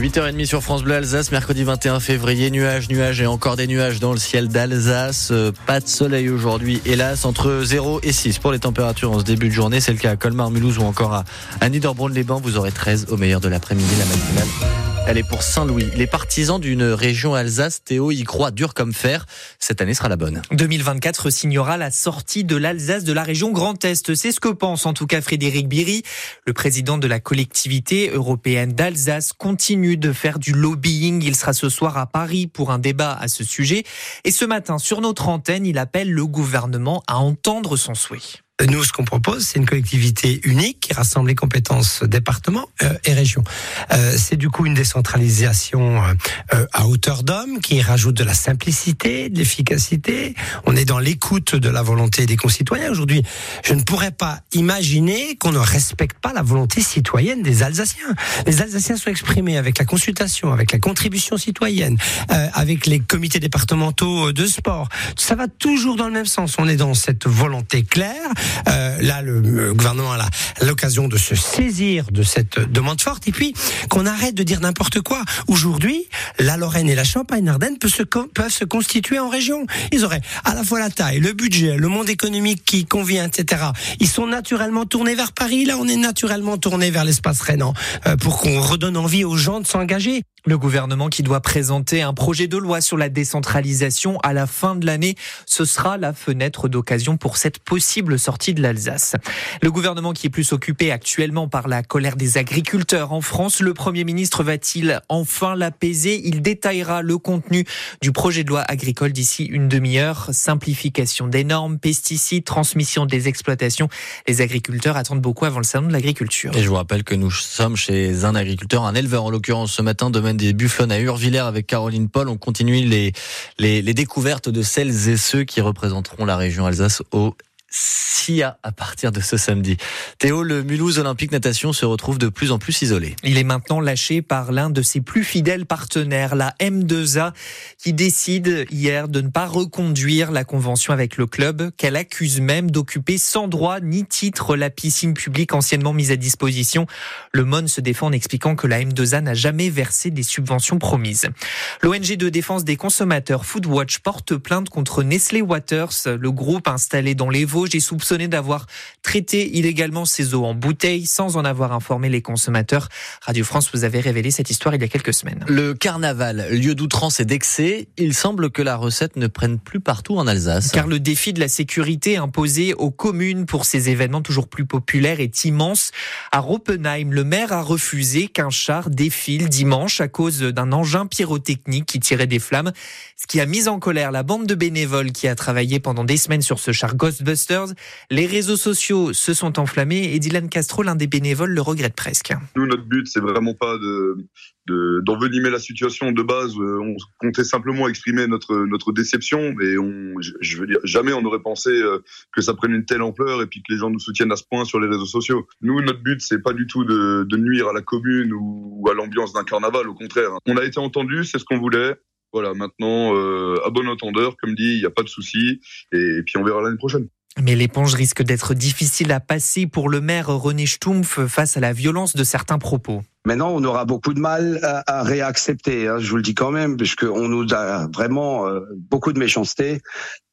bienvenue. 8h30 sur France Bleu Alsace, mercredi 21 février. Nuages, nuages et encore des nuages dans le ciel d'Alsace. Euh, pas de soleil aujourd'hui, hélas, entre 0 et 6 pour les températures en ce début de journée. C'est le cas à Colmar, Mulhouse ou encore à, à Niederbronn-les-Bains. Vous aurez 13 au meilleur de l'après-midi, la matinale. Elle est pour Saint-Louis. Les partisans d'une région Alsace, Théo y croit dur comme fer. Cette année sera la bonne. 2024 signera la sortie de l'Alsace de la région Grand Est. C'est ce que pense en tout cas Frédéric Biry. Le président de la collectivité européenne d'Alsace continue de faire du lobbying. Il sera ce soir à Paris pour un débat à ce sujet. Et ce matin, sur notre antenne, il appelle le gouvernement à entendre son souhait. Nous, ce qu'on propose, c'est une collectivité unique qui rassemble les compétences département euh, et région. Euh, c'est du coup une décentralisation euh, à hauteur d'homme qui rajoute de la simplicité, de l'efficacité. On est dans l'écoute de la volonté des concitoyens. Aujourd'hui, je ne pourrais pas imaginer qu'on ne respecte pas la volonté citoyenne des Alsaciens. Les Alsaciens sont exprimés avec la consultation, avec la contribution citoyenne, avec les comités départementaux de sport. Ça va toujours dans le même sens. On est dans cette volonté claire euh, là, le, gouvernement a l'occasion de se saisir de cette demande forte et puis qu'on arrête de dire n'importe quoi. Aujourd'hui, la Lorraine et la Champagne-Ardenne peuvent se, constituer en région. Ils auraient à la fois la taille, le budget, le monde économique qui convient, etc. Ils sont naturellement tournés vers Paris. Là, on est naturellement tourné vers l'espace rhénan euh, pour qu'on redonne envie aux gens de s'engager. Le gouvernement qui doit présenter un projet de loi sur la décentralisation à la fin de l'année, ce sera la fenêtre d'occasion pour cette possible sortie de l'Alsace. Le gouvernement qui est plus occupé actuellement par la colère des agriculteurs en France, le Premier ministre va-t-il enfin l'apaiser? Il détaillera le contenu du projet de loi agricole d'ici une demi-heure. Simplification des normes, pesticides, transmission des exploitations. Les agriculteurs attendent beaucoup avant le salon de l'agriculture. Et je vous rappelle que nous sommes chez un agriculteur, un éleveur en l'occurrence ce matin, domaine des Buffons à Urvillers avec Caroline Paul. On continue les, les, les découvertes de celles et ceux qui représenteront la région Alsace au SIA à partir de ce samedi. Théo, le Mulhouse Olympique Natation se retrouve de plus en plus isolé. Il est maintenant lâché par l'un de ses plus fidèles partenaires, la M2A, qui décide hier de ne pas reconduire la convention avec le club, qu'elle accuse même d'occuper sans droit ni titre la piscine publique anciennement mise à disposition. Le MON se défend en expliquant que la M2A n'a jamais versé des subventions promises. L'ONG de défense des consommateurs Foodwatch porte plainte contre Nestlé Waters, le groupe installé dans les Vosges j'ai soupçonné d'avoir traité illégalement ces eaux en bouteille sans en avoir informé les consommateurs. Radio France vous avait révélé cette histoire il y a quelques semaines. Le carnaval, lieu d'outrance et d'excès, il semble que la recette ne prenne plus partout en Alsace. Car le défi de la sécurité imposé aux communes pour ces événements toujours plus populaires est immense. À Roppenheim, le maire a refusé qu'un char défile dimanche à cause d'un engin pyrotechnique qui tirait des flammes, ce qui a mis en colère la bande de bénévoles qui a travaillé pendant des semaines sur ce char Les réseaux sociaux se sont enflammés et Dylan Castro, l'un des bénévoles, le regrette presque. Nous, notre but, c'est vraiment pas de d'envenimer la situation de base. Euh, on comptait simplement exprimer notre notre déception, mais on, je veux dire, jamais on n'aurait pensé euh, que ça prenne une telle ampleur et puis que les gens nous soutiennent à ce point sur les réseaux sociaux. Nous, notre but, c'est pas du tout de, de nuire à la commune ou à l'ambiance d'un carnaval. Au contraire, on a été entendu, c'est ce qu'on voulait. Voilà, maintenant, euh, à bon entendeur, comme dit, il n'y a pas de souci, et puis on verra l'année prochaine. Mais l'éponge risque d'être difficile à passer pour le maire René Stumpf face à la violence de certains propos. Maintenant, on aura beaucoup de mal à, réaccepter, hein, je vous le dis quand même, puisqu'on nous a vraiment euh, beaucoup de méchanceté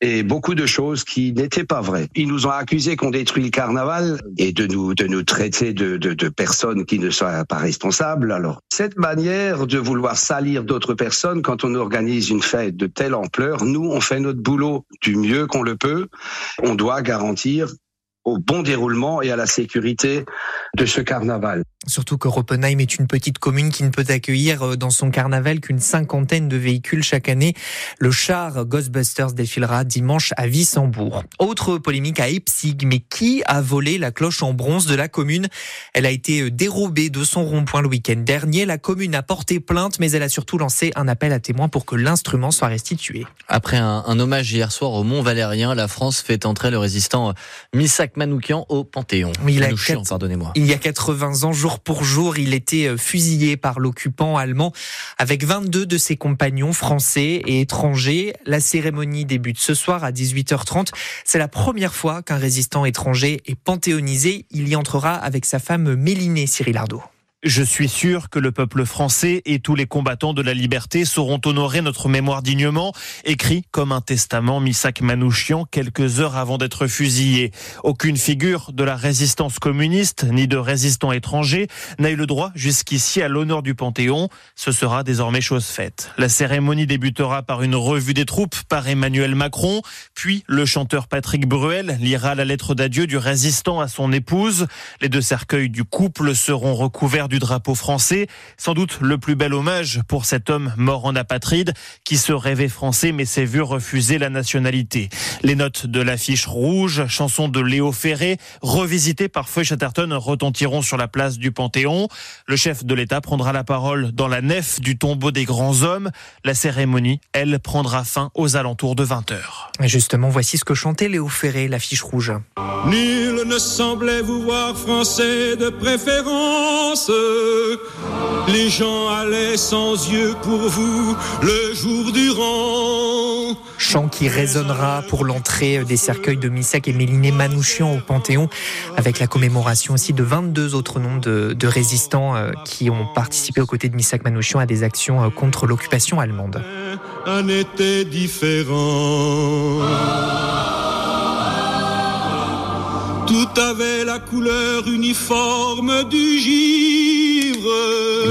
et beaucoup de choses qui n'étaient pas vraies. Ils nous ont accusés qu'on détruit le carnaval et de nous de nous traiter de, de, de personnes qui ne sont pas responsables. Alors, cette manière de vouloir salir d'autres personnes quand on organise une fête de telle ampleur, nous, on fait notre boulot du mieux qu'on le peut. On doit garantir au bon déroulement et à la sécurité de ce carnaval. Surtout que Roppenheim est une petite commune qui ne peut accueillir euh, dans son carnaval qu'une cinquantaine de véhicules chaque année. Le char Ghostbusters défilera dimanche à Wissembourg. Autre polémique à Epsig, mais qui a volé la cloche en bronze de la commune? Elle a été euh, dérobée de son rond-point le week-end dernier. La commune a porté plainte, mais elle a surtout lancé un appel à témoins pour que l'instrument soit restitué. Après un, hommage hier soir au Mont Valérien, la France fait entrer le résistant Manoukian au Panthéon. il, a pardonnez-moi. il y a 80 ans, jour pour jour, il était euh, fusillé par l'occupant allemand avec 22 de ses compagnons français et étrangers. La cérémonie débute ce soir à 18h30. C'est la première fois qu'un résistant étranger est panthéonisé. Il y entrera avec sa femme Mélinée Cyril Ardo. Je suis sûr que le peuple français et tous les combattants de la liberté sauront honorer notre mémoire dignement, écrit comme un testament Misak Manouchian quelques heures avant d'être fusillé. Aucune figure de la résistance communiste ni de résistants étrangers n'a eu le droit jusqu'ici à l'honneur du Panthéon. Ce sera désormais chose faite. La cérémonie débutera par une revue des troupes par Emmanuel Macron, puis le chanteur Patrick Bruel lira la lettre d'adieu du résistant à son épouse. Les deux cercueils du couple seront recouverts du drapeau français. Sans doute le plus bel hommage pour cet homme mort en apatride qui se rêvait français mais s'est vu refuser la nationalité. Les notes de l'affiche rouge, chanson de Léo Ferré, revisitée par Feuille Chatterton, retentiront sur la place du Panthéon. Le chef de l'État prendra la parole dans la nef du tombeau des grands hommes. La cérémonie, elle, prendra fin aux alentours de 20h. Justement, voici ce que chantait Léo Ferré, l'affiche rouge. Nul ne semblait vous voir français de préférence. Les gens allaient sans yeux pour vous le jour durant. Chant qui résonnera pour l'entrée des cercueils de Missak et Méliné Manouchian au Panthéon, avec la commémoration aussi de 22 autres noms de, de résistants euh, qui ont participé aux côtés de Missak Manouchian à des actions euh, contre l'occupation allemande. Un été différent. Avait la couleur uniforme du givre.